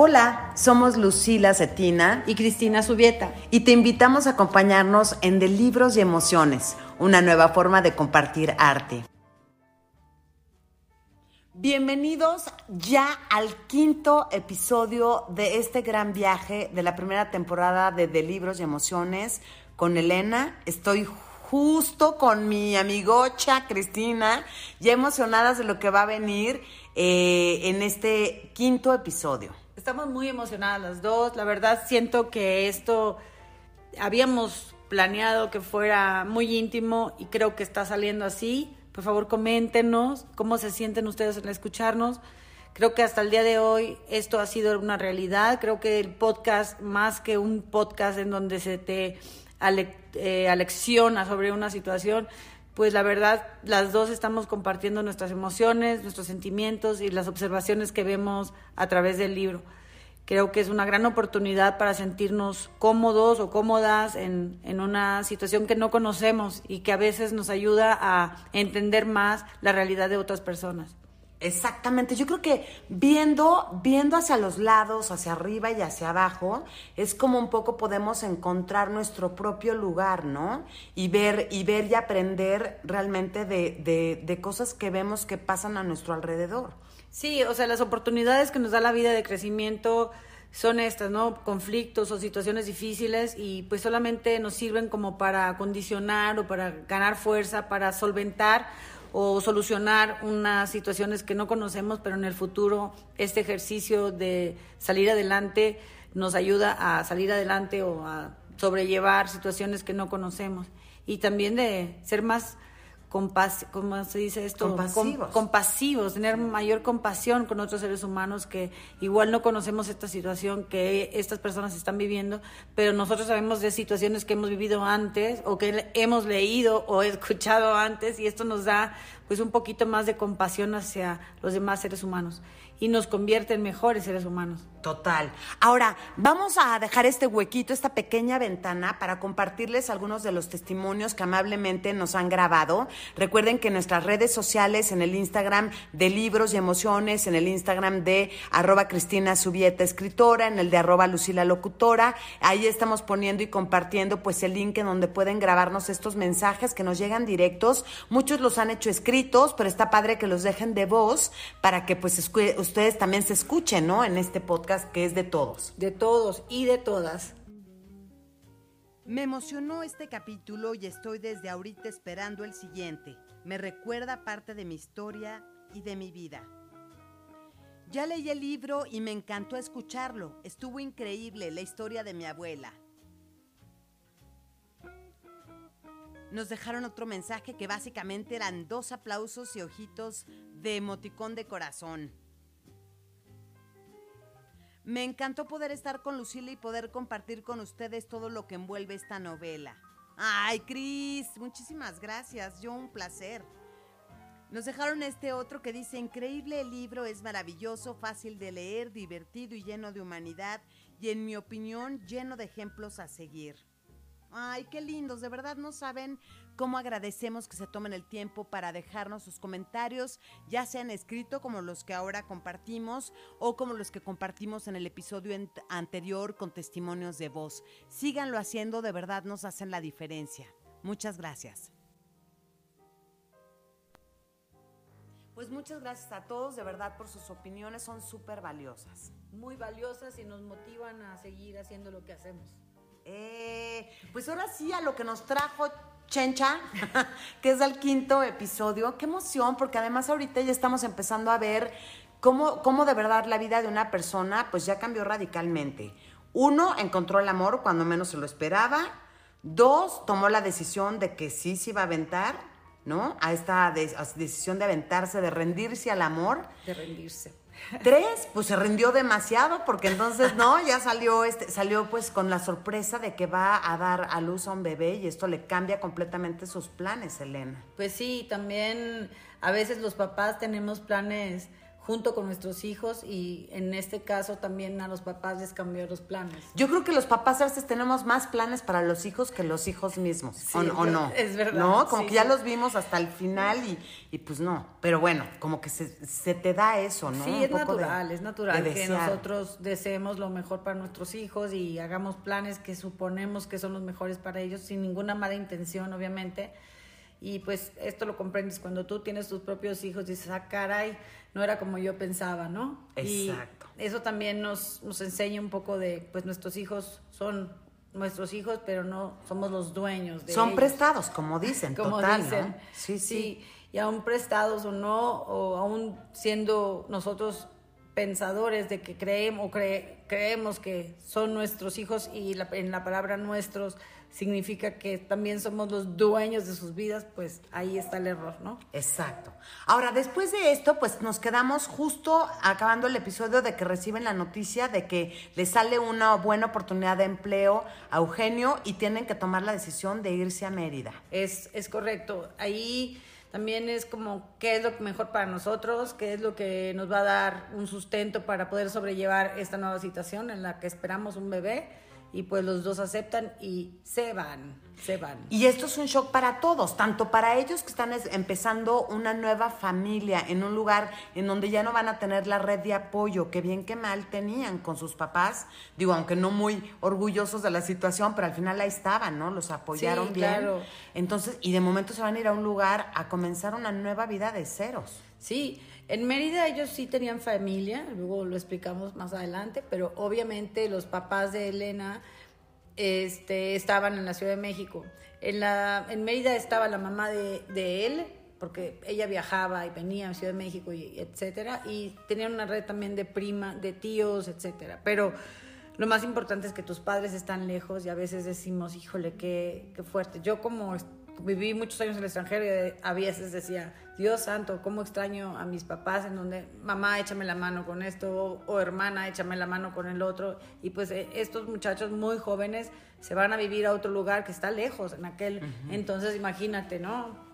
Hola, somos Lucila Cetina y Cristina Subieta. Y te invitamos a acompañarnos en De Libros y Emociones, una nueva forma de compartir arte. Bienvenidos ya al quinto episodio de este gran viaje de la primera temporada de De Libros y Emociones con Elena. Estoy justo con mi amigocha Cristina, ya emocionadas de lo que va a venir eh, en este quinto episodio. Estamos muy emocionadas las dos. La verdad siento que esto habíamos planeado que fuera muy íntimo y creo que está saliendo así. Por favor, coméntenos cómo se sienten ustedes al escucharnos. Creo que hasta el día de hoy esto ha sido una realidad. Creo que el podcast, más que un podcast en donde se te eh, alecciona sobre una situación, pues la verdad las dos estamos compartiendo nuestras emociones, nuestros sentimientos y las observaciones que vemos a través del libro. Creo que es una gran oportunidad para sentirnos cómodos o cómodas en, en, una situación que no conocemos y que a veces nos ayuda a entender más la realidad de otras personas. Exactamente, yo creo que viendo, viendo hacia los lados, hacia arriba y hacia abajo, es como un poco podemos encontrar nuestro propio lugar, ¿no? Y ver, y ver y aprender realmente de, de, de cosas que vemos que pasan a nuestro alrededor. Sí, o sea, las oportunidades que nos da la vida de crecimiento son estas, ¿no? Conflictos o situaciones difíciles y pues solamente nos sirven como para condicionar o para ganar fuerza, para solventar o solucionar unas situaciones que no conocemos, pero en el futuro este ejercicio de salir adelante nos ayuda a salir adelante o a sobrellevar situaciones que no conocemos. Y también de ser más compas ¿cómo se dice esto? Compasivos. compasivos, tener mayor compasión con otros seres humanos que igual no conocemos esta situación que estas personas están viviendo, pero nosotros sabemos de situaciones que hemos vivido antes o que hemos leído o escuchado antes y esto nos da pues un poquito más de compasión hacia los demás seres humanos y nos convierte en mejores seres humanos. Total. Ahora, vamos a dejar este huequito, esta pequeña ventana para compartirles algunos de los testimonios que amablemente nos han grabado. Recuerden que en nuestras redes sociales, en el Instagram de Libros y Emociones, en el Instagram de arroba Cristina Subieta Escritora, en el de arroba Lucila Locutora, ahí estamos poniendo y compartiendo pues el link en donde pueden grabarnos estos mensajes que nos llegan directos. Muchos los han hecho escritos, pero está padre que los dejen de voz para que pues ustedes también se escuchen, ¿no? En este podcast que es de todos. De todos y de todas. Me emocionó este capítulo y estoy desde ahorita esperando el siguiente. Me recuerda parte de mi historia y de mi vida. Ya leí el libro y me encantó escucharlo. Estuvo increíble la historia de mi abuela. Nos dejaron otro mensaje que básicamente eran dos aplausos y ojitos de emoticón de corazón. Me encantó poder estar con Lucila y poder compartir con ustedes todo lo que envuelve esta novela. Ay, Cris, muchísimas gracias. Yo un placer. Nos dejaron este otro que dice, increíble el libro, es maravilloso, fácil de leer, divertido y lleno de humanidad y en mi opinión lleno de ejemplos a seguir. Ay, qué lindos, de verdad no saben cómo agradecemos que se tomen el tiempo para dejarnos sus comentarios, ya sean escrito como los que ahora compartimos o como los que compartimos en el episodio anterior con testimonios de voz. Síganlo haciendo, de verdad nos hacen la diferencia. Muchas gracias. Pues muchas gracias a todos, de verdad, por sus opiniones, son súper valiosas. Muy valiosas y nos motivan a seguir haciendo lo que hacemos. Eh, pues ahora sí a lo que nos trajo Chencha, que es el quinto episodio. Qué emoción, porque además ahorita ya estamos empezando a ver cómo, cómo de verdad la vida de una persona pues ya cambió radicalmente. Uno, encontró el amor cuando menos se lo esperaba. Dos, tomó la decisión de que sí se iba a aventar, ¿no? A esta decisión de aventarse, de rendirse al amor. De rendirse. Tres, pues se rindió demasiado porque entonces no, ya salió este salió pues con la sorpresa de que va a dar a luz a un bebé y esto le cambia completamente sus planes, Elena. Pues sí, también a veces los papás tenemos planes junto con nuestros hijos y en este caso también a los papás les cambió los planes. Yo creo que los papás a veces tenemos más planes para los hijos que los hijos mismos, Sí, o, es o no. es verdad, ¿No? Como sí, que ya sí. los vimos hasta el final y, y pues no. Pero bueno, como que se, se te da eso, ¿no? Sí, Un es poco de- natural, es natural que desear. nosotros deseemos lo mejor para nuestros hijos y hagamos planes que suponemos que son los mejores para ellos sin ninguna mala intención, obviamente. Y pues esto lo comprendes cuando tú tienes tus propios hijos, dices, ah, caray, no era como yo pensaba, ¿no? Exacto. Y eso también nos, nos enseña un poco de, pues nuestros hijos son nuestros hijos, pero no somos los dueños de Son ellos prestados, como dicen, como total, dicen. ¿no? Sí, sí. Y aún prestados o no, o aún siendo nosotros pensadores de que creemos cre- creemos que son nuestros hijos y la- en la palabra nuestros significa que también somos los dueños de sus vidas, pues ahí está el error, ¿no? Exacto. Ahora, después de esto, pues nos quedamos justo acabando el episodio de que reciben la noticia de que les sale una buena oportunidad de empleo a Eugenio y tienen que tomar la decisión de irse a Mérida. Es, es correcto. Ahí también es como qué es lo mejor para nosotros, qué es lo que nos va a dar un sustento para poder sobrellevar esta nueva situación en la que esperamos un bebé y pues los dos aceptan y se van, se van. Y esto es un shock para todos, tanto para ellos que están es- empezando una nueva familia en un lugar en donde ya no van a tener la red de apoyo que bien que mal tenían con sus papás, digo, aunque no muy orgullosos de la situación, pero al final ahí estaban, ¿no? Los apoyaron Sí, bien. claro. Entonces, y de momento se van a ir a un lugar a comenzar una nueva vida de ceros. Sí, en Mérida ellos sí tenían familia, luego lo explicamos más adelante, pero obviamente los papás de Elena este, estaban en la Ciudad de México. En, la, en Mérida estaba la mamá de, de él, porque ella viajaba y venía a Ciudad de México, y etcétera, y tenían una red también de prima, de tíos, etcétera. Pero lo más importante es que tus padres están lejos y a veces decimos, híjole, qué, qué fuerte. Yo como viví muchos años en el extranjero y a veces decía, Dios santo, cómo extraño a mis papás en donde mamá échame la mano con esto o, hermana échame la mano con el otro. Y pues eh, estos muchachos muy jóvenes se van a vivir a otro lugar que está lejos en aquel. Entonces imagínate, ¿no?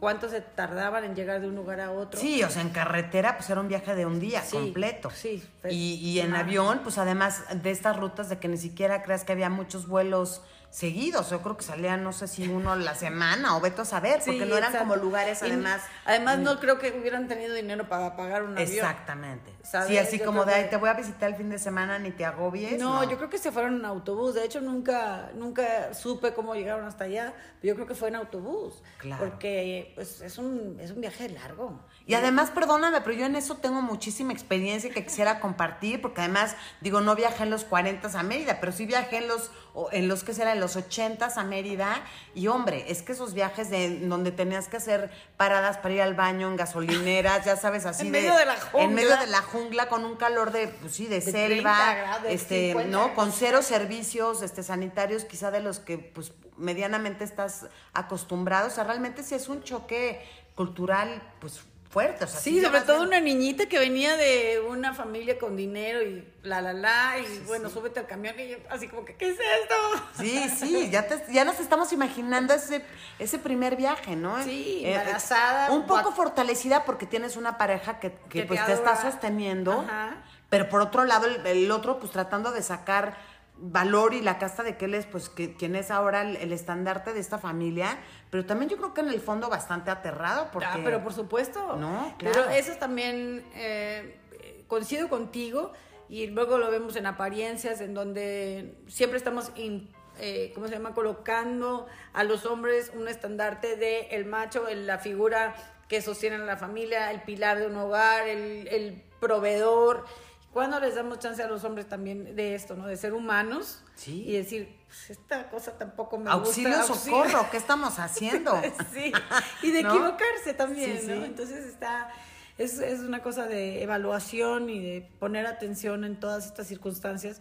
¿Cuánto se tardaban en llegar de un lugar a otro? Sí, o sea, en carretera, pues era un viaje de un día Sí, completo. sí, Y, y en avión, pues además de estas rutas de que ni siquiera creas que había muchos vuelos seguidos. Yo creo que salían, no sé si uno la semana o veto a saber, porque no eran exacto. como lugares Y además. Además, no creo que hubieran tenido dinero para pagar un avión. Exactamente. ¿Sabes? Sí, así Yo como de, ay, te voy a visitar el fin de semana, ni te agobies. No, yo creo que se fueron en autobús. De hecho, nunca, nunca supe cómo llegaron hasta allá. Pero yo creo que fue en autobús. Claro. Porque pues, es, un, es un viaje largo. Y además, perdóname, pero yo en eso tengo muchísima experiencia que quisiera compartir, porque además, digo, no viajé en los 40 a Mérida, pero sí viajé en los, en los que será, en los 80 a Mérida. Y hombre, es que esos viajes de donde tenías que hacer paradas para ir al baño en gasolineras, ya sabes, así En de. medio de la En medio jungla. de la jungla con un calor de, pues sí, de, De selva, 30 grados, este, 50 ¿no? Con cero servicios este, sanitarios, quizá de los que, pues, medianamente estás acostumbrado. O sea, realmente sí es un choque cultural, pues, sea, Sí, sobre todo una niñita que venía de una familia con dinero y la, la, la, y bueno, súbete al camión y yo así como que, ¿qué es esto? Sí, sí, ya, te- ya nos estamos imaginando ese, ese primer viaje, ¿no? Sí, Eh, eh, embarazada, un poco fortalecida porque tienes una pareja que, que, pues te está sosteniendo, Ajá. pero por otro lado el, el otro pues tratando de sacar valor y la casta de que él es pues que, quien es ahora el, el estandarte de esta familia, pero también yo creo que en el fondo bastante aterrado porque... Ah, pero por supuesto. No, Pero claro. eso también eh, coincido contigo y luego lo vemos en apariencias en donde siempre estamos, in- eh, ¿cómo se llama? Colocando a los hombres un estandarte de el macho, en la figura que sostiene a la familia, el pilar de un hogar, el, el proveedor. ¿Cuándo les damos chance a los hombres también de esto, ¿no? De ser humanos Sí. y decir, pues esta cosa tampoco me Auxilio, gusta. socorro, ¿qué estamos haciendo? sí, y de ¿No? equivocarse también, Sí, ¿no? sí. Entonces está, es, es una cosa de evaluación y de poner atención en todas estas circunstancias.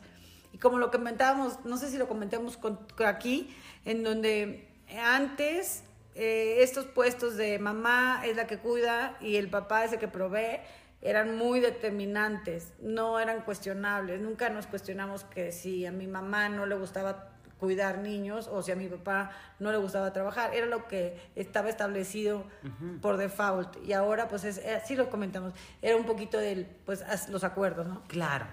Y como lo comentábamos, no sé si lo comentamos con, con aquí, en donde antes eh, estos puestos de mamá es la que cuida y el papá es el que provee, eran muy determinantes, no eran cuestionables. Nunca nos cuestionamos que si a mi mamá no le gustaba cuidar niños o si a mi papá no le gustaba trabajar. Era lo que estaba establecido por default. Y ahora, pues, es, así lo comentamos, era un poquito de pues, los acuerdos, ¿no? Claro.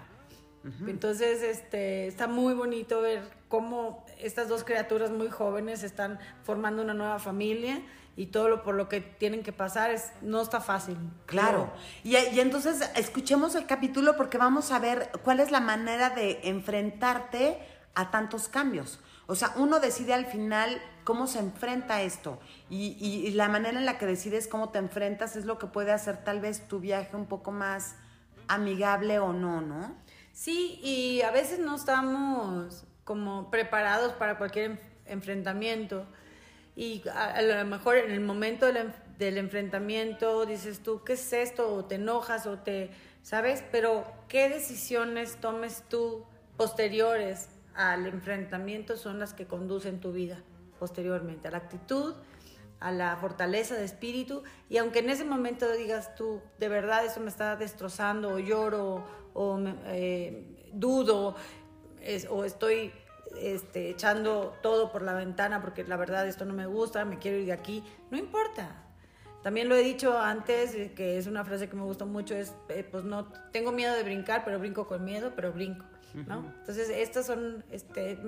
Entonces, este, está muy bonito ver cómo estas dos criaturas muy jóvenes están formando una nueva familia y todo lo por lo que tienen que pasar es no está fácil. Claro. Y, y, entonces escuchemos el capítulo porque vamos a ver cuál es la manera de enfrentarte a tantos cambios. O sea, uno decide al final cómo se enfrenta a esto y, y, la manera en la que decides cómo te enfrentas es lo que puede hacer tal vez tu viaje un poco más amigable o no, ¿no? Sí, y a veces no estamos como preparados para cualquier enfrentamiento y a, lo mejor en el momento del, enfrentamiento dices tú, ¿qué es esto? O te enojas o te, ¿sabes? Pero ¿qué decisiones tomes tú posteriores al enfrentamiento son las que conducen tu vida posteriormente? A la actitud, a la fortaleza de espíritu y aunque en ese momento digas tú, de verdad eso me está destrozando o lloro o eh, dudo o estoy este, echando todo por la ventana porque la verdad esto no me gusta, me quiero ir de aquí, no importa. También lo he dicho antes, eh, que es una frase que me gusta mucho, es, eh, pues no, tengo miedo de brincar, pero brinco con miedo, pero brinco, ¿no? Entonces, estas son, este,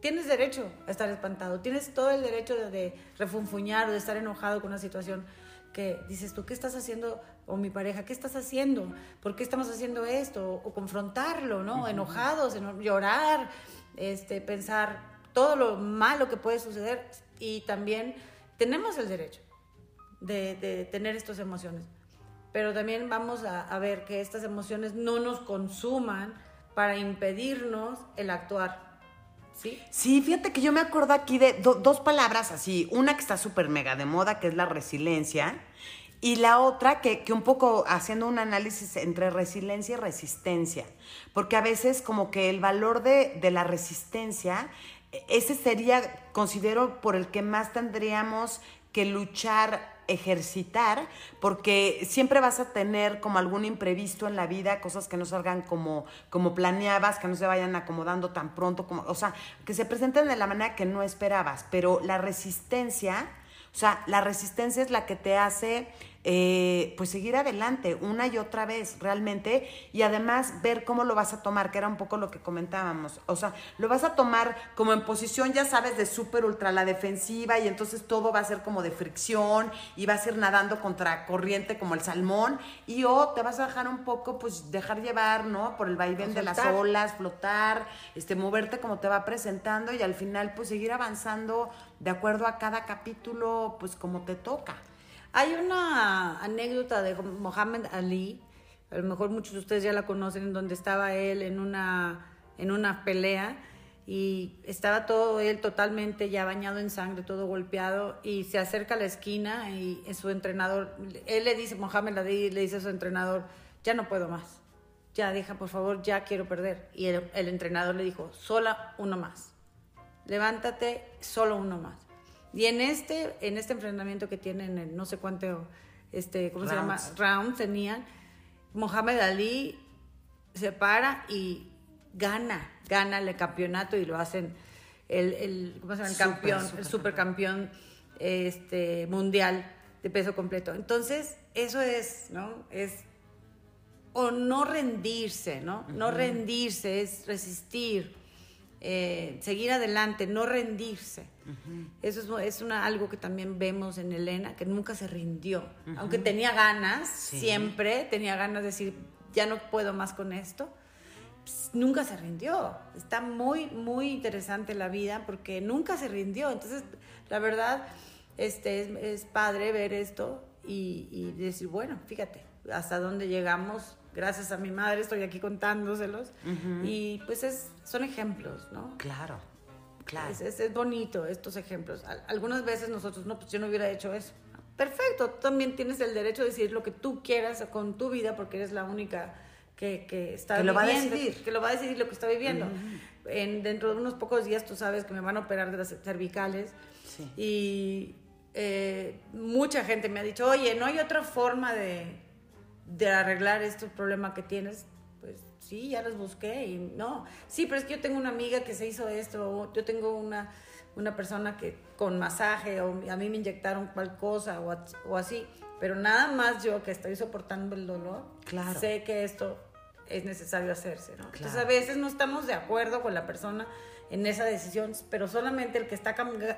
tienes derecho a estar espantado, tienes todo el derecho de, de refunfuñar o de estar enojado con una situación que dices tú, ¿qué estás haciendo? O mi pareja, ¿qué estás haciendo? ¿Por qué estamos haciendo esto? O, confrontarlo, ¿no? Enojados, llorar, este, pensar todo lo malo que puede suceder y también tenemos el derecho de, tener estas emociones. Pero también vamos a, ver que estas emociones no nos consuman para impedirnos el actuar. ¿Sí? Sí, fíjate que yo me acuerdo aquí de dos palabras así. Una que está súper mega de moda, que es la resiliencia. Y la otra, que, que, un poco haciendo un análisis entre resiliencia y resistencia, porque a veces como que el valor de, de la resistencia, ese sería, considero, por el que más tendríamos que luchar ejercitar, porque siempre vas a tener como algún imprevisto en la vida, cosas que no salgan como, como planeabas, que no se vayan acomodando tan pronto, como, o sea, que se presenten de la manera que no esperabas, pero la resistencia o sea, la resistencia es la que te hace eh, pues seguir adelante una y otra vez realmente y además ver cómo lo vas a tomar, que era un poco lo que comentábamos. O sea, lo vas a tomar como en posición, ya sabes, de súper ultra la defensiva y entonces todo va a ser como de fricción y vas a ir nadando contra corriente como el salmón y o te vas a dejar un poco, pues dejar llevar, ¿no? Por el vaivén de las olas, flotar, este, moverte como te va presentando y al final pues seguir avanzando de acuerdo a cada capítulo, pues como te toca. Hay una anécdota de Mohammed Ali, a lo mejor muchos de ustedes ya la conocen, en donde estaba él en una, en una pelea y estaba todo él totalmente ya bañado en sangre, todo golpeado y se acerca a la esquina y su entrenador, él le dice, Mohamed Ali le dice a su entrenador, ya no puedo más, ya deja por favor, ya quiero perder. Y el, el entrenador le dijo, sola uno más levántate, solo uno más. Y en este, en este enfrentamiento que tienen, no sé cuánto, este, ¿cómo se llama? Round tenían, Mohamed Ali se para y gana, gana el campeonato y lo hacen el, el ¿cómo se llama? El campeón, el supercampeón este, mundial de peso completo. Entonces, eso es, ¿no? Es o no rendirse, ¿no? No rendirse, es resistir eh, seguir adelante, no rendirse. Eso es, es una, algo que también vemos en Elena, que nunca se rindió. Aunque tenía ganas, siempre tenía ganas de decir, ya no puedo más con esto. Pues, nunca se rindió. Está muy, muy interesante la vida porque nunca se rindió. Entonces, la verdad, este, es, padre ver esto y, y decir, bueno, fíjate, hasta dónde llegamos gracias a mi madre estoy aquí contándoselos. Y pues es, son ejemplos, ¿no? Claro, claro. Es, es, bonito estos ejemplos. Algunas veces nosotros, no, pues yo no hubiera hecho eso. Perfecto, tú también tienes el derecho de decir lo que tú quieras con tu vida porque eres la única que, que está que lo va a decidir. Que lo va a decidir lo que está viviendo. en, dentro de unos pocos días tú sabes que me van a operar de las cervicales. Sí. Y eh, mucha gente me ha dicho, oye, no hay otra forma de de arreglar este problema que tienes, pues Sí, ya los busqué y no. Sí, pero es que yo tengo una amiga que se hizo esto, yo tengo una, una persona que con masaje o a mí me inyectaron cual cosa o, o así, pero nada más yo que estoy soportando el dolor, Claro. sé que esto es necesario hacerse, ¿no? Entonces a veces no estamos de acuerdo con la persona en esa decisión, pero solamente el que está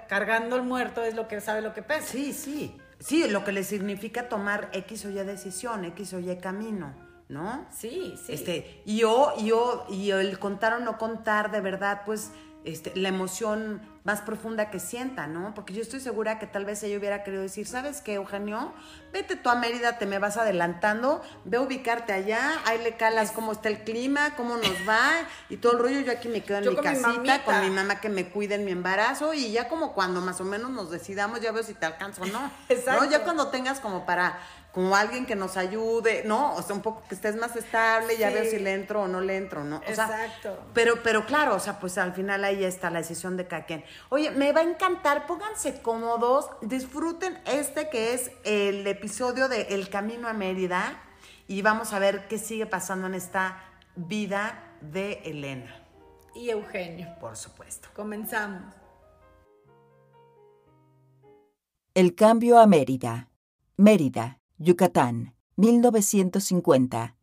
cargando el muerto es lo que sabe lo que pesa. Sí, sí. Sí, lo que le significa tomar X o Y decisión, X o Y camino, ¿no? Sí, sí. Este, y yo, y yo, y el contar o no contar, de verdad, pues, este, la emoción más profunda que sienta, ¿no? Porque yo estoy segura que tal vez ella hubiera querido decir, ¿sabes qué, Eugenio? Vete tú a Mérida, te me vas adelantando, ve a ubicarte allá, ahí le calas cómo está el clima, cómo nos va, y todo el rollo, yo aquí me quedo en Yo mi con casita, con mi mamá que me cuide en mi embarazo, y ya como cuando más o menos nos decidamos, ya veo si te alcanzo o no. Exacto. ¿no? Ya cuando tengas como para, como alguien que nos ayude, ¿no? O sea, un poco que estés más estable, ya Sí. veo si le entro o no le entro, ¿no? O sea, Exacto. pero, pero claro, o sea, pues al final ahí está la decisión de cada quien. Oye, me va a encantar, pónganse cómodos, disfruten este que es el episodio de El Camino a Mérida y vamos a ver qué sigue pasando en esta vida de Elena, Y Eugenio. por supuesto. Comenzamos. El cambio a Mérida. Mérida, Yucatán, 1950.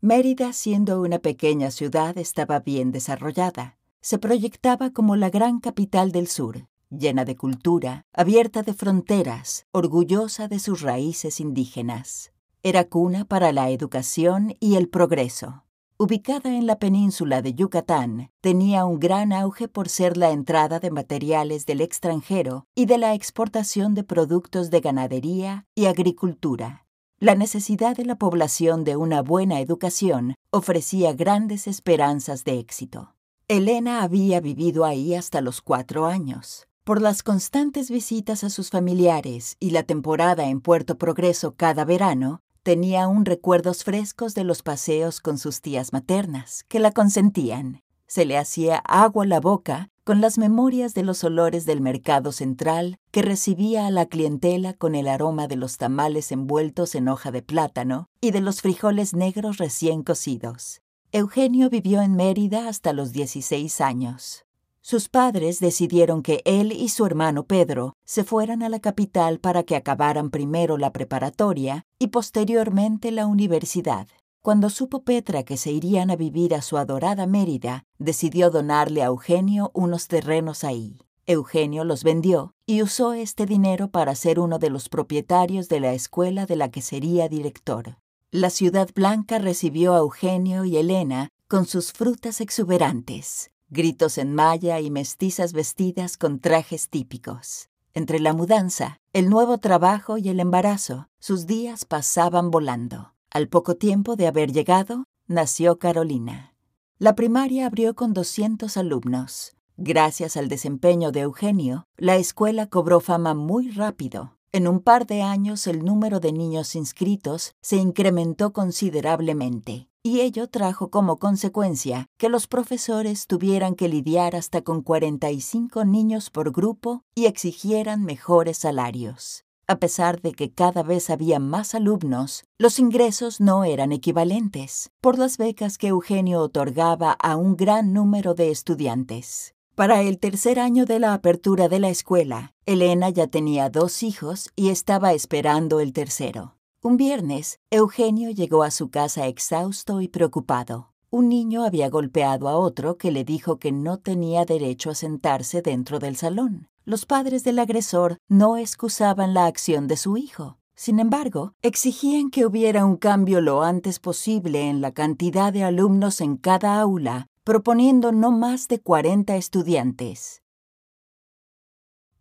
Mérida, siendo una pequeña ciudad, estaba bien desarrollada. Se proyectaba como la gran capital del sur, llena de cultura, abierta de fronteras, orgullosa de sus raíces indígenas. Era cuna para la educación y el progreso. Ubicada en la península de Yucatán, tenía un gran auge por ser la entrada de materiales del extranjero y de la exportación de productos de ganadería y agricultura. La necesidad de la población de una buena educación ofrecía grandes esperanzas de éxito. Elena había vivido ahí hasta los cuatro años. Por las constantes visitas a sus familiares y la temporada en Puerto Progreso cada verano, tenía aún recuerdos frescos de los paseos con sus tías maternas, que la consentían. Se le hacía agua la boca con las memorias de los olores del mercado central que recibía a la clientela con el aroma de los tamales envueltos en hoja de plátano y de los frijoles negros recién cocidos. Eugenio vivió en Mérida hasta los 16 años. Sus padres decidieron que él y su hermano Pedro se fueran a la capital para que acabaran primero la preparatoria y posteriormente la universidad. Cuando supo Petra que se irían a vivir a su adorada Mérida, decidió donarle a Eugenio unos terrenos ahí. Eugenio los vendió y usó este dinero para ser uno de los propietarios de la escuela de la que sería director. La ciudad blanca recibió a Eugenio y Elena con sus frutas exuberantes, gritos en maya y mestizas vestidas con trajes típicos. Entre la mudanza, el nuevo trabajo y el embarazo, sus días pasaban volando. Al poco tiempo de haber llegado, nació Carolina. La primaria abrió con 200 alumnos. Gracias al desempeño de Eugenio, la escuela cobró fama muy rápido. En un par de años el número de niños inscritos se incrementó considerablemente, y ello trajo como consecuencia que los profesores tuvieran que lidiar hasta con 45 niños por grupo y exigieran mejores salarios. A pesar de que cada vez había más alumnos, los ingresos no eran equivalentes por las becas que Eugenio otorgaba a un gran número de estudiantes. Para el tercer año de la apertura de la escuela, Elena ya tenía dos hijos y estaba esperando el tercero. Un viernes, Eugenio llegó a su casa exhausto y preocupado. Un niño había golpeado a otro que le dijo que no tenía derecho a sentarse dentro del salón. Los padres del agresor no excusaban la acción de su hijo. Sin embargo, exigían que hubiera un cambio lo antes posible en la cantidad de alumnos en cada aula, proponiendo no más de 40 estudiantes.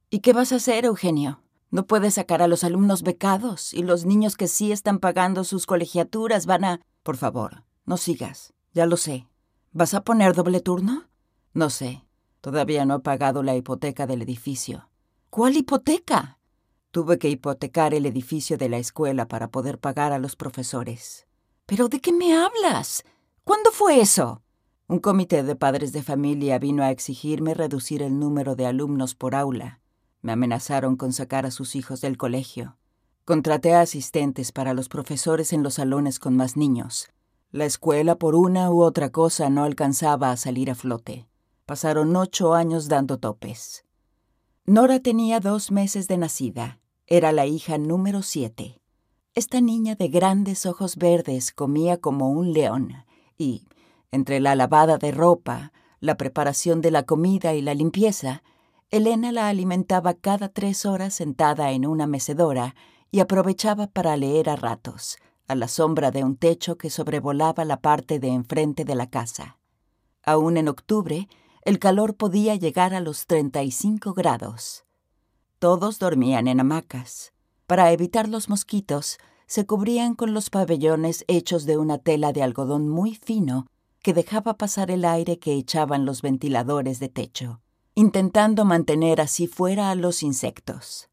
¿Y qué vas a hacer, Eugenio? No puedes sacar a los alumnos becados y los niños que sí están pagando sus colegiaturas van a... Por favor, no sigas. Ya lo sé. ¿Vas a poner doble turno? No sé. Todavía no he pagado la hipoteca del edificio. ¿Cuál hipoteca? Tuve que hipotecar el edificio de la escuela para poder pagar a los profesores. ¿Pero de qué me hablas? ¿Cuándo fue eso? Un comité de padres de familia vino a exigirme reducir el número de alumnos por aula. Me amenazaron con sacar a sus hijos del colegio. Contraté a asistentes para los profesores en los salones con más niños. La escuela por una u otra cosa no alcanzaba a salir a flote. Pasaron ocho años dando topes. Nora tenía dos meses de nacida. Era la hija número siete. Esta niña de grandes ojos verdes comía como un león y, entre la lavada de ropa, la preparación de la comida y la limpieza, Elena la alimentaba cada tres horas sentada en una mecedora y aprovechaba para leer a ratos, a la sombra de un techo que sobrevolaba la parte de enfrente de la casa. Aún en octubre, el calor podía llegar a los 35 grados. Todos dormían en hamacas. Para evitar los mosquitos, se cubrían con los pabellones hechos de una tela de algodón muy fino que dejaba pasar el aire que echaban los ventiladores de techo, intentando mantener así fuera a los insectos.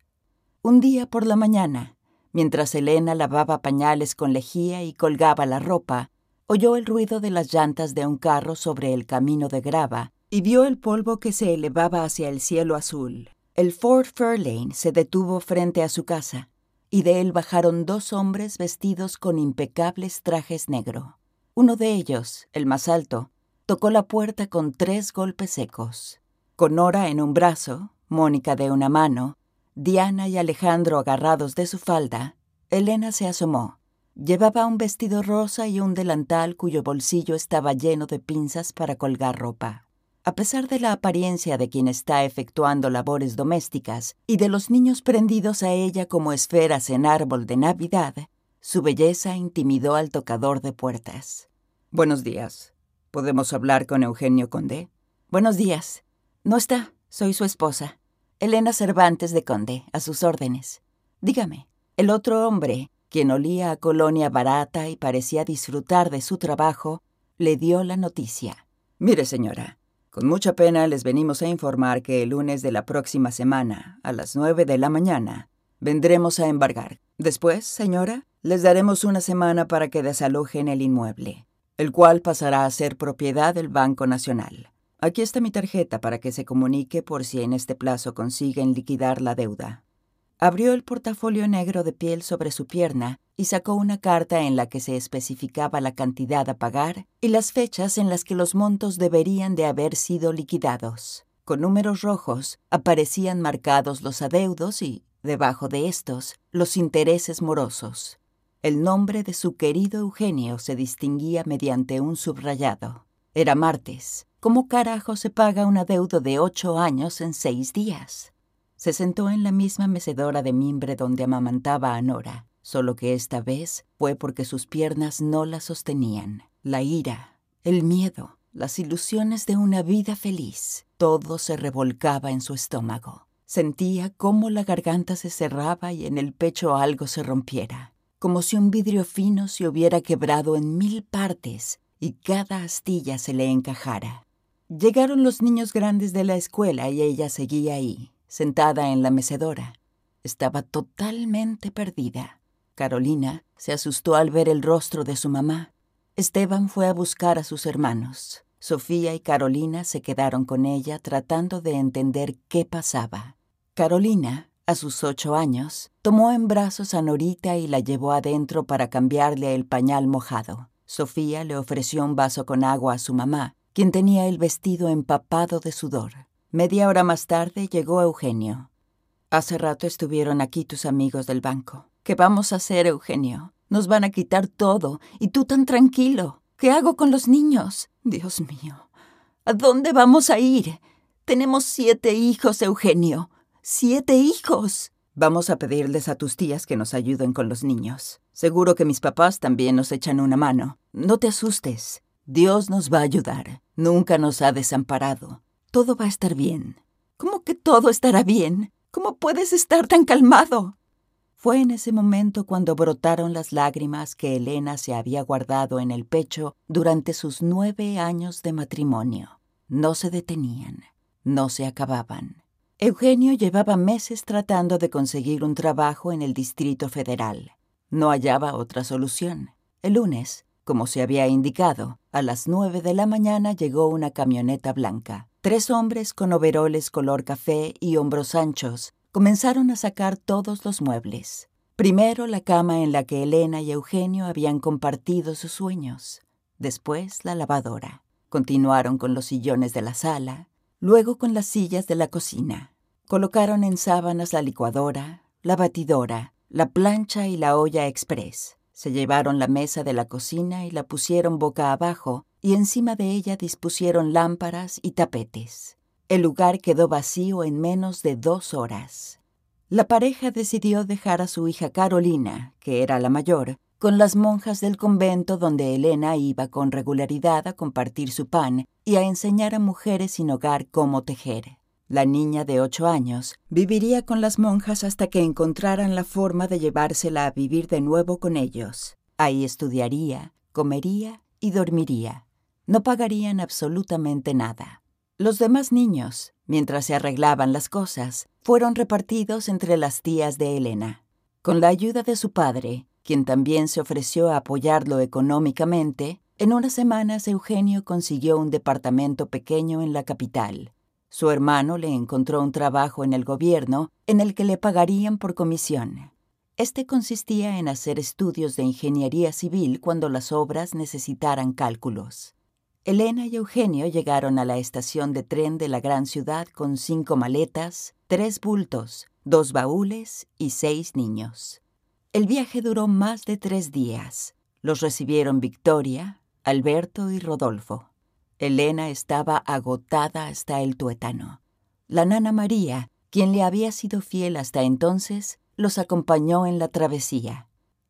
Un día por la mañana, mientras Elena lavaba pañales con lejía y colgaba la ropa, oyó el ruido de las llantas de un carro sobre el camino de grava y vio el polvo que se elevaba hacia el cielo azul. El Ford Fairlane se detuvo frente a su casa, y de él bajaron dos hombres vestidos con impecables trajes negro. Uno de ellos, el más alto, tocó la puerta con tres golpes secos. Con Nora en un brazo, Mónica de una mano, Diana y Alejandro agarrados de su falda, Elena se asomó. Llevaba un vestido rosa y un delantal cuyo bolsillo estaba lleno de pinzas para colgar ropa. A pesar de la apariencia de quien está efectuando labores domésticas y de los niños prendidos a ella como esferas en árbol de Navidad, su belleza intimidó al tocador de puertas. Buenos días. ¿Podemos hablar con Eugenio Condé? Buenos días. No está. Soy su esposa. Elena Cervantes de Conde, a sus órdenes. Dígame, el otro hombre, quien olía a colonia barata y parecía disfrutar de su trabajo, le dio la noticia. Mire, señora, con mucha pena les venimos a informar que el lunes de la próxima semana, a las nueve de la mañana, vendremos a embargar. Después, señora, les daremos una semana para que desalojen el inmueble, el cual pasará a ser propiedad del Banco Nacional. Aquí está mi tarjeta para que se comunique por si en este plazo consiguen liquidar la deuda. Abrió el portafolio negro de piel sobre su pierna y sacó una carta en la que se especificaba la cantidad a pagar y las fechas en las que los montos deberían de haber sido liquidados. Con números rojos aparecían marcados los adeudos y, debajo de estos, los intereses morosos. El nombre de su querido Eugenio se distinguía mediante un subrayado. Era martes. ¿Cómo carajo se paga un adeudo de ocho años en seis días? Se sentó en la misma mecedora de mimbre donde amamantaba a Nora, solo que esta vez fue porque sus piernas no la sostenían. La ira, el miedo, las ilusiones de una vida feliz, todo se revolcaba en su estómago. Sentía cómo la garganta se cerraba y en el pecho algo se rompiera, como si un vidrio fino se hubiera quebrado en mil partes y cada astilla se le encajara. Llegaron los niños grandes de la escuela y ella seguía ahí, sentada en la mecedora. Estaba totalmente perdida. Carolina se asustó al ver el rostro de su mamá. Esteban fue a buscar a sus hermanos. Sofía y Carolina se quedaron con ella tratando de entender qué pasaba. Carolina, a sus ocho años, tomó en brazos a Norita y la llevó adentro para cambiarle el pañal mojado. Sofía le ofreció un vaso con agua a su mamá, quien tenía el vestido empapado de sudor. Media hora más tarde llegó Eugenio. Hace rato estuvieron aquí tus amigos del banco. ¿Qué vamos a hacer, Eugenio? Nos van a quitar todo, y tú tan tranquilo. ¿Qué hago con los niños? Dios mío. ¿A dónde vamos a ir? Tenemos siete hijos, Eugenio. Siete hijos. Vamos a pedirles a tus tías que nos ayuden con los niños. Seguro que mis papás también nos echan una mano. No te asustes. Dios nos va a ayudar. Nunca nos ha desamparado. Todo va a estar bien. ¿Cómo que todo estará bien? ¿Cómo puedes estar tan calmado? Fue en ese momento cuando brotaron las lágrimas que Elena se había guardado en el pecho durante sus nueve años de matrimonio. No se detenían, no se acababan. Eugenio llevaba meses tratando de conseguir un trabajo en el Distrito Federal. No hallaba otra solución. El lunes, como se había indicado, a las nueve de la mañana llegó una camioneta blanca. Tres hombres con overoles color café y hombros anchos comenzaron a sacar todos los muebles. Primero la cama en la que Elena y Eugenio habían compartido sus sueños. después la lavadora. Continuaron con los sillones de la sala, luego con las sillas de la cocina. Colocaron en sábanas la licuadora, la batidora, la plancha y la olla express. Se llevaron la mesa de la cocina y la pusieron boca abajo, y encima de ella dispusieron lámparas y tapetes. El lugar quedó vacío en menos de dos horas. La pareja decidió dejar a su hija Carolina, que era la mayor, con las monjas del convento donde Elena iba con regularidad a compartir su pan y a enseñar a mujeres sin hogar cómo tejer. La niña de ocho años viviría con las monjas hasta que encontraran la forma de llevársela a vivir de nuevo con ellos. Ahí estudiaría, comería y dormiría. No pagarían absolutamente nada. Los demás niños, mientras se arreglaban las cosas, fueron repartidos entre las tías de Elena. Con la ayuda de su padre, quien también se ofreció a apoyarlo económicamente, en unas semanas Eugenio consiguió un departamento pequeño en la capital. Su hermano le encontró un trabajo en el gobierno en el que le pagarían por comisión. Este consistía en hacer estudios de ingeniería civil cuando las obras necesitaran cálculos. Elena y Eugenio llegaron a la estación de tren de la gran ciudad con cinco maletas, tres bultos, dos baúles y seis niños. El viaje duró más de tres días. Los recibieron Victoria, Alberto y Rodolfo. Elena estaba agotada hasta el tuétano. La nana María, quien le había sido fiel hasta entonces, los acompañó en la travesía.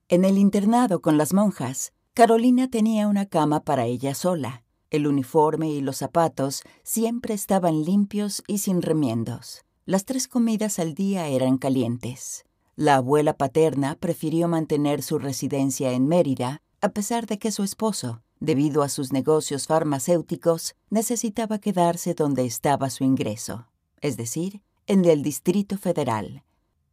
En el internado con las monjas, Carolina tenía una cama para ella sola. El uniforme y los zapatos siempre estaban limpios y sin remiendos. Las tres comidas al día eran calientes. La abuela paterna prefirió mantener su residencia en Mérida, a pesar de que su esposo, debido a sus negocios farmacéuticos, necesitaba quedarse donde estaba su ingreso, es decir, en el Distrito Federal.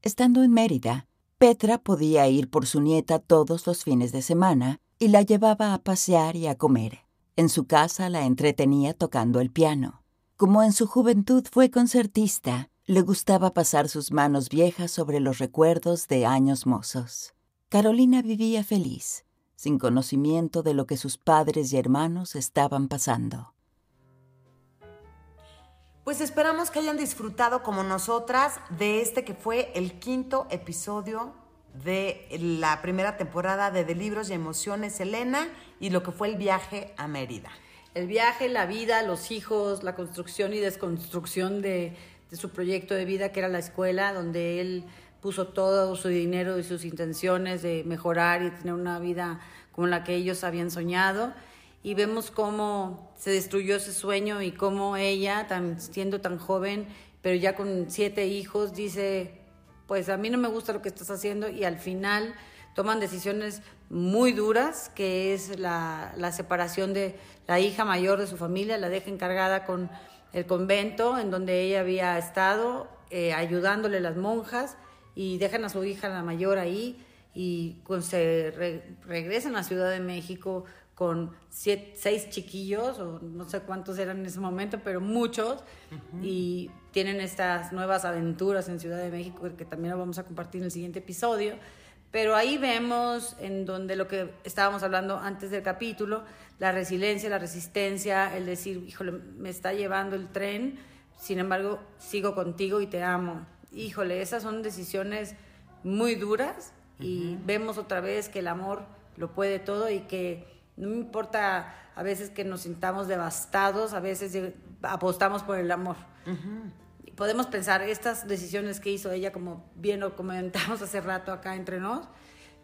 Estando en Mérida, Petra podía ir por su nieta todos los fines de semana y la llevaba a pasear y a comer. En su casa la entretenía tocando el piano. Como en su juventud fue concertista, le gustaba pasar sus manos viejas sobre los recuerdos de años mozos. Carolina vivía feliz sin conocimiento de lo que sus padres y hermanos estaban pasando. Pues esperamos que hayan disfrutado como nosotras de este que fue el quinto episodio de la primera temporada de De Libros y Emociones Elena y lo que fue el viaje a Mérida. El viaje, la vida, los hijos, la construcción y desconstrucción de, de su proyecto de vida que era la escuela, donde él puso todo su dinero y sus intenciones de mejorar y tener una vida como la que ellos habían soñado. Y vemos cómo se destruyó ese sueño y cómo ella, tan, siendo tan joven, pero ya con siete hijos, dice, pues a mí no me gusta lo que estás haciendo y al final toman decisiones muy duras, que es la, la separación de la hija mayor de su familia, la deja encargada con el convento en donde ella había estado, eh, ayudándole las monjas y dejan a su hija la mayor ahí y se regresan a Ciudad de México con seis chiquillos, o no sé cuántos eran en ese momento, pero muchos, y tienen estas nuevas aventuras en Ciudad de México que también lo vamos a compartir en el siguiente episodio. Pero ahí vemos en donde lo que estábamos hablando antes del capítulo, la resiliencia, la resistencia, el decir, híjole, me está llevando el tren, sin embargo, sigo contigo y te amo híjole, esas son decisiones muy duras y vemos otra vez que el amor lo puede todo y que no me importa a veces que nos sintamos devastados, a veces apostamos por el amor. Podemos pensar, estas decisiones que hizo ella, como bien lo comentamos hace rato acá entre nos,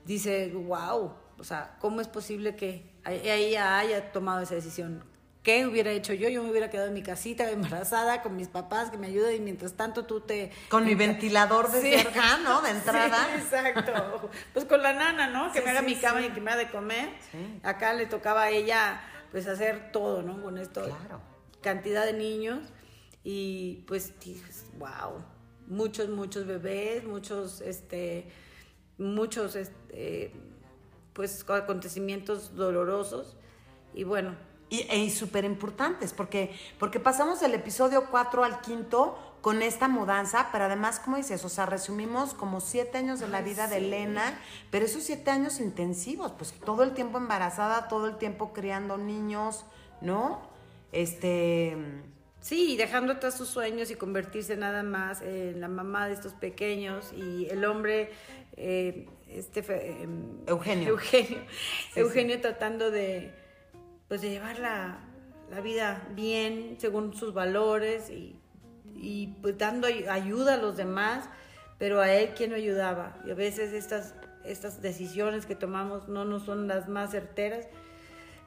dice, wow, o sea, ¿cómo es posible que ella haya tomado esa decisión? ¿Qué hubiera hecho yo? Yo me hubiera quedado en mi casita embarazada con mis papás que me ayuden y mientras tanto tú te... Con mi ventilador de sí. ¿no? De entrada. Sí, exacto. Pues con la nana, ¿no? Que me haga mi cama y que me haga de comer. Acá le tocaba a ella pues hacer todo, ¿no? Con esto. Claro. Cantidad de niños y pues, wow. Muchos, muchos bebés, muchos, este, muchos, este, pues acontecimientos dolorosos y bueno, y, e súper importantes, porque, porque pasamos del episodio 4 al quinto con esta mudanza, pero además, como dices, o sea, resumimos como siete años de la vida de Elena, pero esos siete años intensivos, pues todo el tiempo embarazada, todo el tiempo criando niños, ¿no? Este... Sí, dejando todos sus sueños y convertirse nada más en la mamá de estos pequeños y el hombre, eh, este, em, Eugenio. Eugenio, Eugenio tratando de, pues de llevar la, la vida bien según sus valores y y pues dando ayuda a los demás, pero a él quién lo ayudaba. Y a veces estas, estas decisiones que tomamos no nos son las más certeras,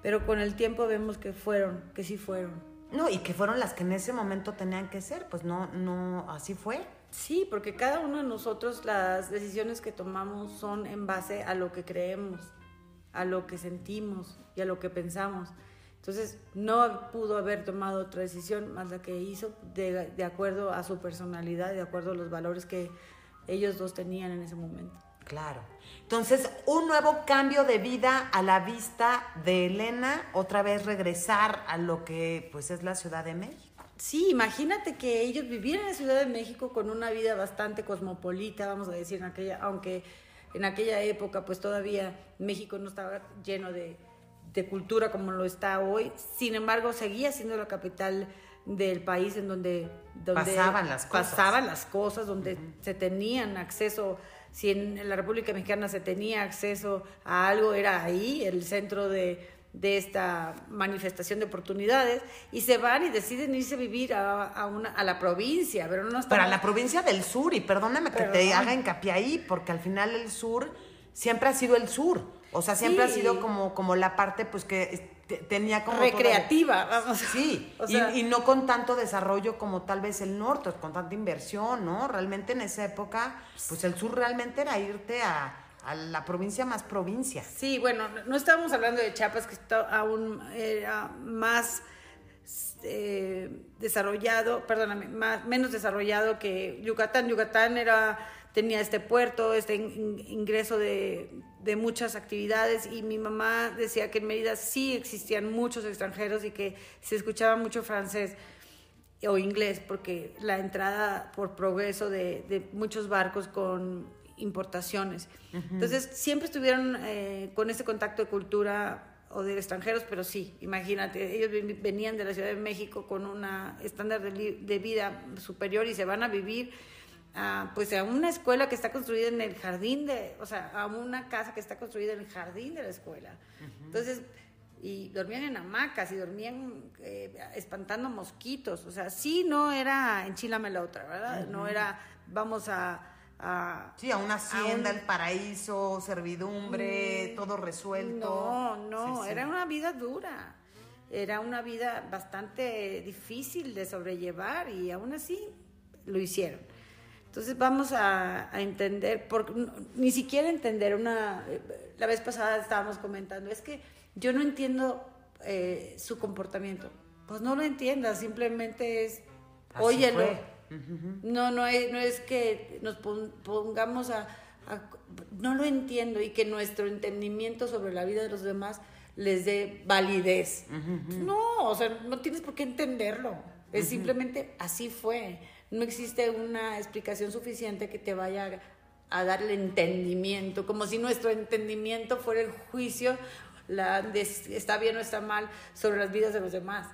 pero con el tiempo vemos que fueron, que sí fueron. No, y que fueron las que en ese momento tenían que ser, pues no, no, así fue. Sí, porque cada uno de nosotros las decisiones que tomamos son en base a lo que creemos, a lo que sentimos y a lo que pensamos. Entonces, no pudo haber tomado otra decisión más la que hizo de, de acuerdo a su personalidad, de acuerdo a los valores que ellos dos tenían en ese momento. Claro. Entonces, un nuevo cambio de vida a la vista de Elena, otra vez regresar a lo que pues es la Ciudad de México. Sí, imagínate que ellos vivieran en la Ciudad de México con una vida bastante cosmopolita, vamos a decir, en aquella, aunque en aquella época pues todavía México no estaba lleno de, de cultura como lo está hoy. Sin embargo, seguía siendo la capital del país en donde, pasaban las cosas, pasaban las cosas donde se tenían acceso. Si en la República Mexicana se tenía acceso a algo, era ahí el centro de, de esta manifestación de oportunidades y se van y deciden irse a vivir a, una, a la provincia, pero no Para la provincia del sur, y perdóname que te haga hincapié ahí, porque al final el sur siempre ha sido el sur. O sea, siempre ha sido como, como la parte pues que tenía como... Recreativa, vamos. Sí, y, no con tanto desarrollo como tal vez el norte, con tanta inversión, ¿no? Realmente en esa época, pues el sur realmente era irte a, la provincia más provincia. Sí, bueno, no estábamos hablando de Chiapas, que está aún era más... Eh, desarrollado, perdóname, más, menos desarrollado que Yucatán. Yucatán era tenía este puerto, este ingreso de, de, muchas actividades y mi mamá decía que en Mérida sí existían muchos extranjeros y que se escuchaba mucho francés o inglés porque la entrada por progreso de muchos barcos con importaciones. Entonces siempre estuvieron eh, con ese contacto de cultura o de extranjeros, pero sí, imagínate, ellos venían de la Ciudad de México con un estándar de, de vida superior y se van a vivir a, pues a una escuela que está construida en el jardín de, o sea, a una casa que está construida en el jardín de la escuela. Entonces, y dormían en hamacas y dormían eh, espantando mosquitos, o sea, sí no era enchilame la otra, ¿verdad? No era vamos a, a sí, a una hacienda, el paraíso, servidumbre, mm, todo resuelto. No, no, era una vida dura. Era una vida bastante difícil de sobrellevar y aún así lo hicieron. Entonces vamos a, entender, por, ni siquiera entender una, la vez pasada estábamos comentando, es que yo no entiendo eh, su comportamiento. Pues no lo entiendas, simplemente es, óyelo. No, no es, no es que nos pongamos a, No lo entiendo y que nuestro entendimiento sobre la vida de los demás les dé validez. No, o sea, no tienes por qué entenderlo. Es simplemente así fue no existe una explicación suficiente que te vaya a dar el entendimiento, como si nuestro entendimiento fuera el juicio la de está bien o está mal sobre las vidas de los demás.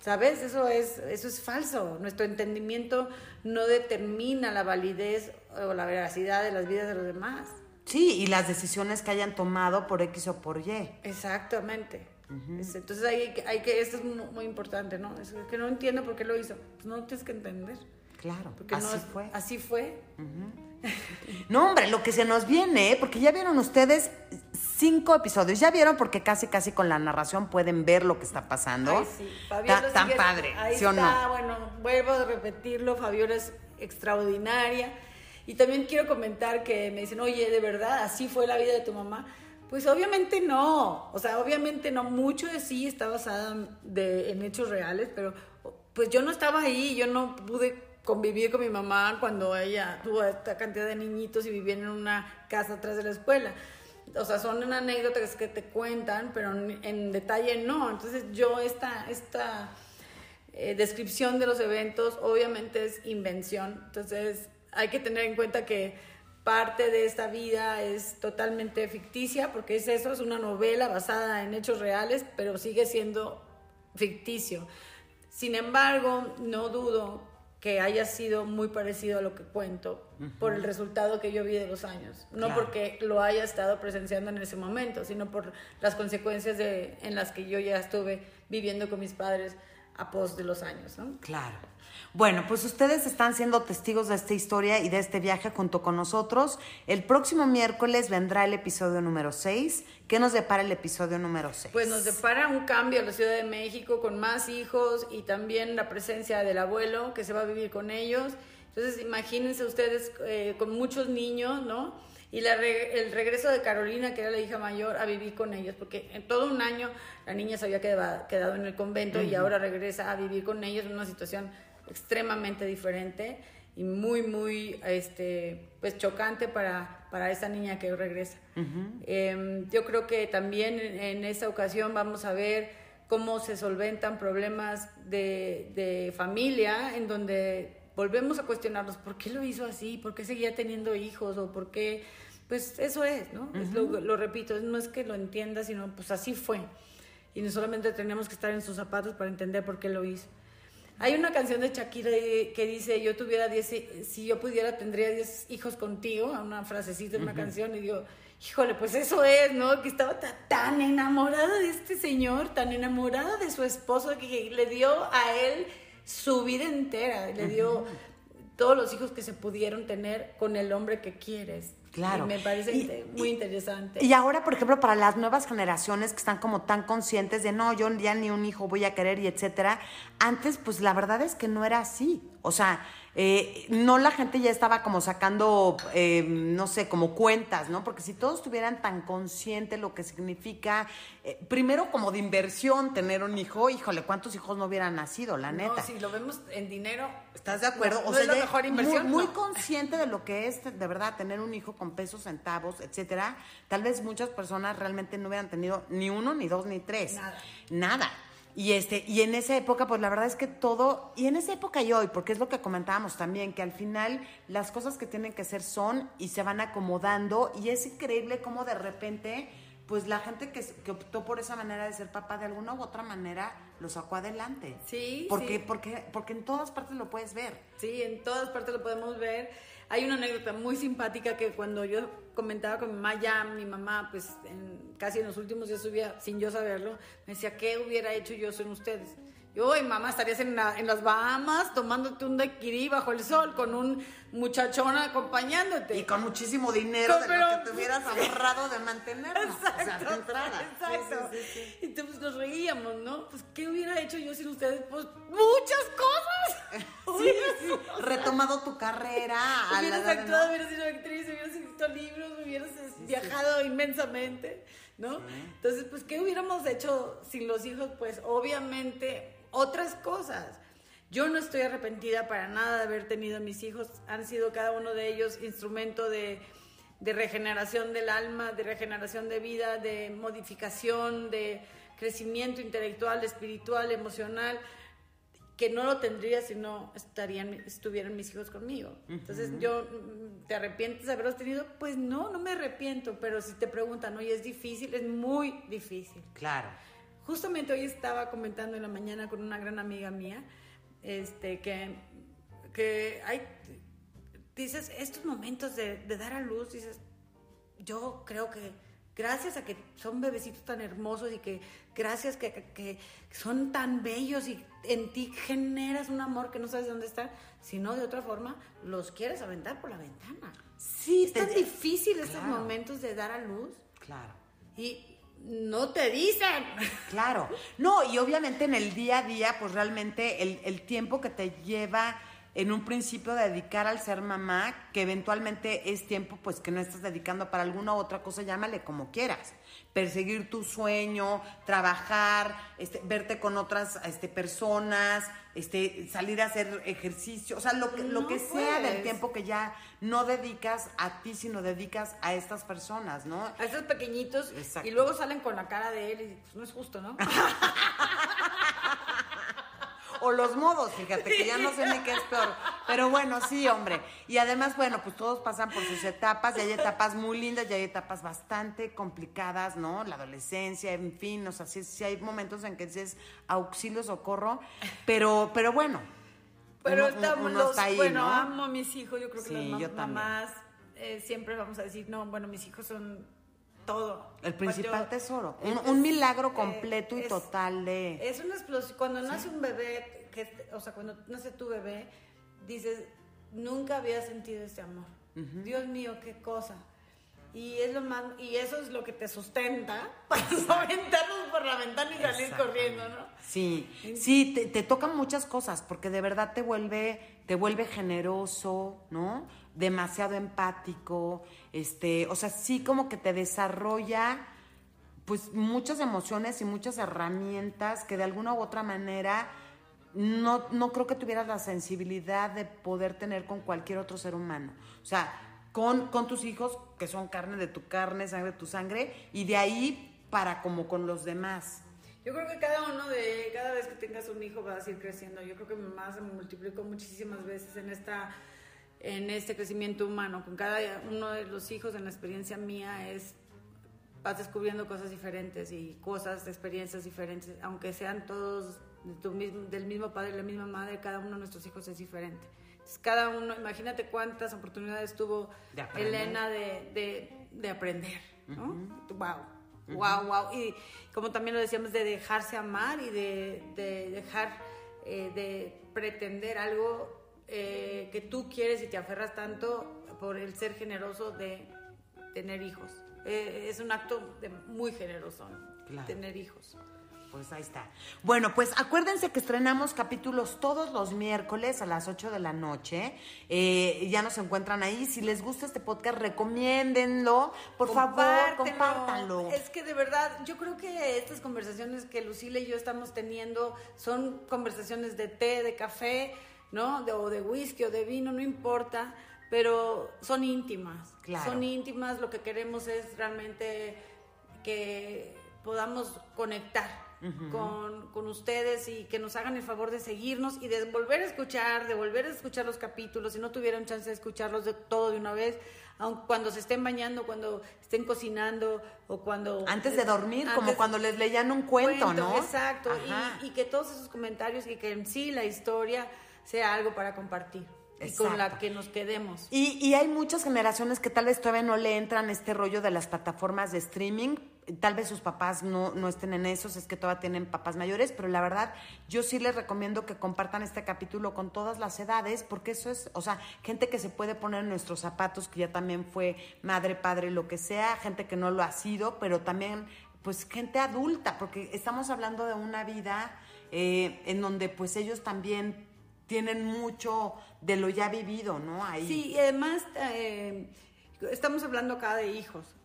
¿Sabes? Eso es, eso es falso. Nuestro entendimiento no determina la validez o la veracidad de las vidas de los demás. Sí, y las decisiones que hayan tomado por X o por Y. Exactamente. Entonces hay, hay que, esto es muy, importante, ¿no? Es que no entiendo por qué lo hizo. Pues no tienes que entender. Claro, porque así no, fue. Así fue. No, hombre, lo que se nos viene, porque ya vieron ustedes cinco episodios, ya vieron porque casi casi con la narración pueden ver lo que está pasando. Ay, sí. tan padre, ¿sí o no? Bueno, vuelvo a repetirlo, Fabiola es extraordinaria. Y también quiero comentar que me dicen, oye, de verdad, así fue la vida de tu mamá. Pues obviamente no, o sea, obviamente no, mucho de sí está basada de, en hechos reales, pero pues yo no estaba ahí, yo no pude convivir con mi mamá cuando ella tuvo esta cantidad de niñitos y vivían en una casa atrás de la escuela. o sea, son anécdotas que te cuentan, pero en, detalle no. Entonces yo esta, esta eh, descripción de los eventos obviamente es invención. Entonces hay que tener en cuenta que parte de esta vida es totalmente ficticia, porque es eso, es una novela basada en hechos reales, pero sigue siendo ficticio. Sin embargo, no dudo que haya sido muy parecido a lo que cuento por el resultado que yo vi de los años. No porque lo haya estado presenciando en ese momento, sino por las consecuencias de, en las que yo ya estuve viviendo con mis padres a pos de los años. ¿no? Claro. Bueno, pues ustedes están siendo testigos de esta historia y de este viaje junto con nosotros. El próximo miércoles vendrá el episodio número 6. ¿Qué nos depara el episodio número 6? Pues nos depara un cambio a la Ciudad de México con más hijos y también la presencia del abuelo que se va a vivir con ellos. Entonces, imagínense ustedes eh, con muchos niños, ¿no? Y el regreso de Carolina, que era la hija mayor, a vivir con ellos, porque en todo un año la niña se había quedado, en el convento y ahora regresa a vivir con ellos en una situación extremadamente diferente y muy, muy este, pues, chocante para, para esa niña que regresa. Em, yo creo que también en, esta ocasión vamos a ver cómo se solventan problemas de, de familia en donde volvemos a cuestionarnos por qué lo hizo así, por qué seguía teniendo hijos o por qué, pues eso es, ¿no? lo, lo, repito, no es que lo entienda, sino pues así fue. Y no solamente tenemos que estar en sus zapatos para entender por qué lo hizo. Hay una canción de Shakira que dice, yo tuviera 10, si yo pudiera tendría 10 hijos contigo, una frasecita de una canción, y digo, híjole, pues eso es, ¿no? Que estaba tan enamorada de este señor, tan enamorada de su esposo, que le dio a él su vida entera, le dio todos los hijos que se pudieron tener con el hombre que quieres. Claro. me parece muy interesante. Y ahora, por ejemplo, para las nuevas generaciones que están como tan conscientes de no, yo ya ni un hijo voy a querer y etcétera, antes, pues la verdad es que no era así. O sea, eh, no la gente ya estaba como sacando, eh, no sé, como cuentas, ¿no? Porque si todos estuvieran tan conscientes lo que significa, eh, primero como de inversión tener un hijo, híjole, ¿cuántos hijos no hubieran nacido, la neta? No, si lo vemos en dinero. ¿Estás de acuerdo? o sea, es la mejor inversión. Muy, consciente de lo que es, de verdad, tener un hijo con pesos, centavos, etcétera. Tal vez muchas personas realmente no hubieran tenido ni uno, ni dos, ni tres. Nada. Nada. Y, este, y en esa época, pues la verdad es que todo, y en esa época y hoy, porque es lo que comentábamos también, que al final las cosas que tienen que ser son y se van acomodando, y es increíble cómo de repente, pues la gente que, que optó por esa manera de ser papá de alguna u otra manera lo sacó adelante. Sí. Porque, Porque, porque en todas partes lo puedes ver. Sí, en todas partes lo podemos ver. Hay una anécdota muy simpática que cuando yo comentaba con mi mamá, ya mi mamá, pues en, casi en los últimos días subía, sin yo saberlo, me decía, ¿qué hubiera hecho yo sin ustedes? Yo, mamá, estarías en, en, las Bahamas tomándote un daiquiri bajo el sol con un muchachón acompañándote. Y con muchísimo dinero de lo que te hubieras ahorrado de mantenernos. Exacto. exacto. Entonces nos reíamos, ¿no? Pues, ¿qué hubiera hecho yo sin ustedes? Pues, muchas cosas. sí, sí. Retomado tu carrera. Hubieras actuado, hubieras sido actriz, hubieras escrito libros, hubieras viajado inmensamente, ¿no? Entonces, pues, ¿qué hubiéramos hecho sin los hijos? Pues, obviamente, otras cosas yo no estoy arrepentida para nada de haber tenido a mis hijos. Han sido cada uno de ellos instrumento de, regeneración del alma, de regeneración de vida, de modificación, de crecimiento intelectual, espiritual, emocional, que no lo tendría si no estarían, estuvieran mis hijos conmigo. Entonces, yo, ¿te arrepientes de haberlos tenido? Pues no, no me arrepiento, pero si te preguntan, oye, es difícil, es muy difícil. Claro. Justamente hoy estaba comentando en la mañana con una gran amiga mía, este, que, que hay, dices, estos momentos de, dar a luz, dices, yo creo que gracias a que son bebecitos tan hermosos y que gracias que, que, son tan bellos y en ti generas un amor que no sabes dónde está, sino de otra forma los quieres aventar por la ventana. Sí, es tan difícil estos momentos de dar a luz. Claro. Y no te dicen. Claro. No, y obviamente en el día a día, pues realmente el, tiempo que te lleva en un principio dedicar al ser mamá, que eventualmente es tiempo pues que no estás dedicando para alguna otra cosa, llámale como quieras. Perseguir tu sueño, trabajar, este, verte con otras este, personas, este, salir a hacer ejercicio, o sea, lo que, lo que sea del tiempo que ya no dedicas a ti, sino dedicas a estas personas, ¿no? A estos pequeñitos Exacto. y luego salen con la cara de él y pues, no es justo, ¿no? O los modos, fíjate, que ya no sé ni qué es peor. Pero bueno, sí, hombre. Y además, bueno, pues todos pasan por sus etapas, y hay etapas muy lindas, y hay etapas bastante complicadas, ¿no? La adolescencia, en fin, o sea, sí, sí hay momentos en que dices auxilio, socorro, pero, pero bueno. Pero uno- estamos uno los, está ahí, bueno, ¿no? amo a mis hijos, yo creo que Sí, las mamás eh, siempre vamos a decir, no, bueno, mis hijos son todo. El principal Yo- tesoro. es- Un, un milagro eh, completo y es- total de. Es una explosión. Cuando nace un bebé, que, o sea, cuando nace tu bebé, dices, nunca había sentido ese amor. Dios mío, qué cosa. Y es lo más, y eso es lo que te sustenta para no aventarnos por la ventana y salir corriendo, ¿no? Sí, sí, te, te tocan muchas cosas porque de verdad te vuelve, te vuelve generoso, ¿no? Demasiado empático, este, o sea, sí como que te desarrolla pues muchas emociones y muchas herramientas que de alguna u otra manera no, no creo que tuvieras la sensibilidad de poder tener con cualquier otro ser humano. O sea, con, tus hijos, que son carne de tu carne, sangre de tu sangre, y de ahí para como con los demás. Yo creo que cada uno de, cada vez que tengas un hijo vas a ir creciendo. Yo creo que mi mamá se multiplicó muchísimas veces en esta, en este crecimiento humano. Con cada uno de los hijos, en la experiencia mía, es vas descubriendo cosas diferentes y cosas, experiencias diferentes, aunque sean todos del mismo padre y la misma madre, cada uno de nuestros hijos es diferente. Cada uno, imagínate cuántas oportunidades tuvo De. Elena de, de, de aprender, ¿no? Wow. Wow, wow. Y como también lo decíamos, de dejarse amar y de, de dejar eh, de pretender algo eh, que tú quieres y te aferras tanto por el ser generoso de tener hijos. Eh, es un acto de muy generoso, ¿no? Claro. tener hijos. Pues ahí está. Bueno, pues acuérdense que estrenamos capítulos todos los miércoles a las 8 de la noche. Eh, ya nos encuentran ahí. Si les gusta este podcast, recomiéndenlo. Por favor, compártanlo. Es que de verdad, yo creo que estas conversaciones que Lucila y yo estamos teniendo son conversaciones de té, de café, ¿no? De, o de whisky o de vino, no importa, pero son íntimas. Claro. Son íntimas, lo que queremos es realmente que podamos conectar. Con, con ustedes y que nos hagan el favor de seguirnos y de volver a escuchar, de volver a escuchar los capítulos, si no tuvieron chance de escucharlos de todo de una vez, aun cuando se estén bañando, cuando estén cocinando o cuando... Antes de dormir, como cuando les leían un cuento, ¿no? Exacto, y, y que todos esos comentarios y que en sí la historia sea algo para compartir y con la que nos quedemos. Y, y hay muchas generaciones que tal vez todavía no le entran este rollo de las plataformas de streaming. Tal vez sus papás no, no estén en esos, es que todavía tienen papás mayores, pero la verdad yo sí les recomiendo que compartan este capítulo con todas las edades, porque eso es, o sea, gente que se puede poner en nuestros zapatos, que ya también fue madre, padre, lo que sea, gente que no lo ha sido, pero también pues gente adulta, porque estamos hablando de una vida eh, en donde pues ellos también tienen mucho de lo ya vivido, ¿no? Ahí. Sí, y además eh, estamos hablando acá de hijos.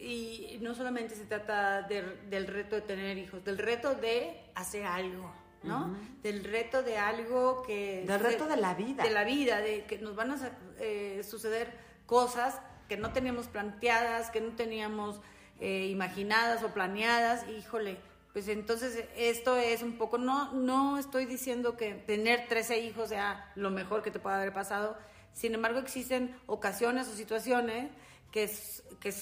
Y no solamente se trata de- del reto de tener hijos, del reto de hacer algo, ¿no? Del reto de algo que... Del reto de la vida. De la vida, de que nos van a eh, suceder cosas que no teníamos planteadas, que no teníamos eh, imaginadas o planeadas. Híjole, pues entonces esto es un poco, no, no estoy diciendo que tener 13 hijos sea lo mejor que te pueda haber pasado, sin embargo existen ocasiones o situaciones que, que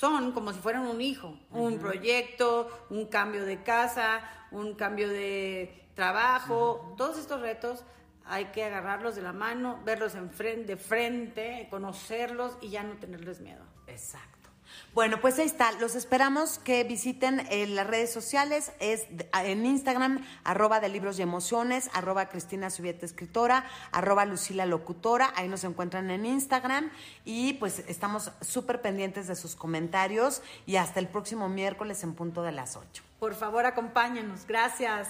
son como si fueran un hijo, un proyecto, un cambio de casa, un cambio de trabajo, todos estos retos hay que agarrarlos de la mano, verlos en frente, de frente, conocerlos y ya no tenerles miedo. Exacto. Bueno, pues ahí está. Los esperamos que visiten eh, las redes sociales. Es de- a- en Instagram, arroba de libros y emociones, arroba Cristina Subieta Escritora, arroba Lucila Locutora. Ahí nos encuentran en Instagram. Y pues estamos súper pendientes de sus comentarios. Y hasta el próximo miércoles en punto de las 8. Por favor, acompáñanos. Gracias.